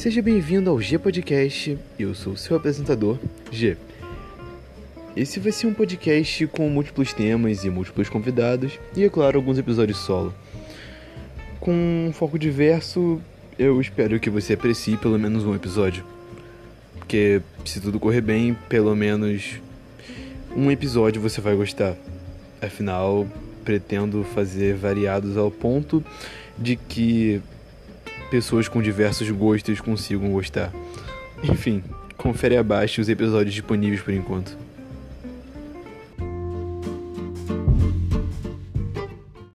Seja bem-vindo ao G Podcast. Eu sou o seu apresentador, G. Esse vai ser um podcast com múltiplos temas e múltiplos convidados, e é claro, alguns episódios solo. Com um foco diverso, eu espero que você aprecie pelo menos um episódio. Porque se tudo correr bem, pelo menos um episódio você vai gostar. Afinal, pretendo fazer variados ao ponto de que pessoas com diversos gostos consigam gostar. Enfim, confere abaixo os episódios disponíveis por enquanto.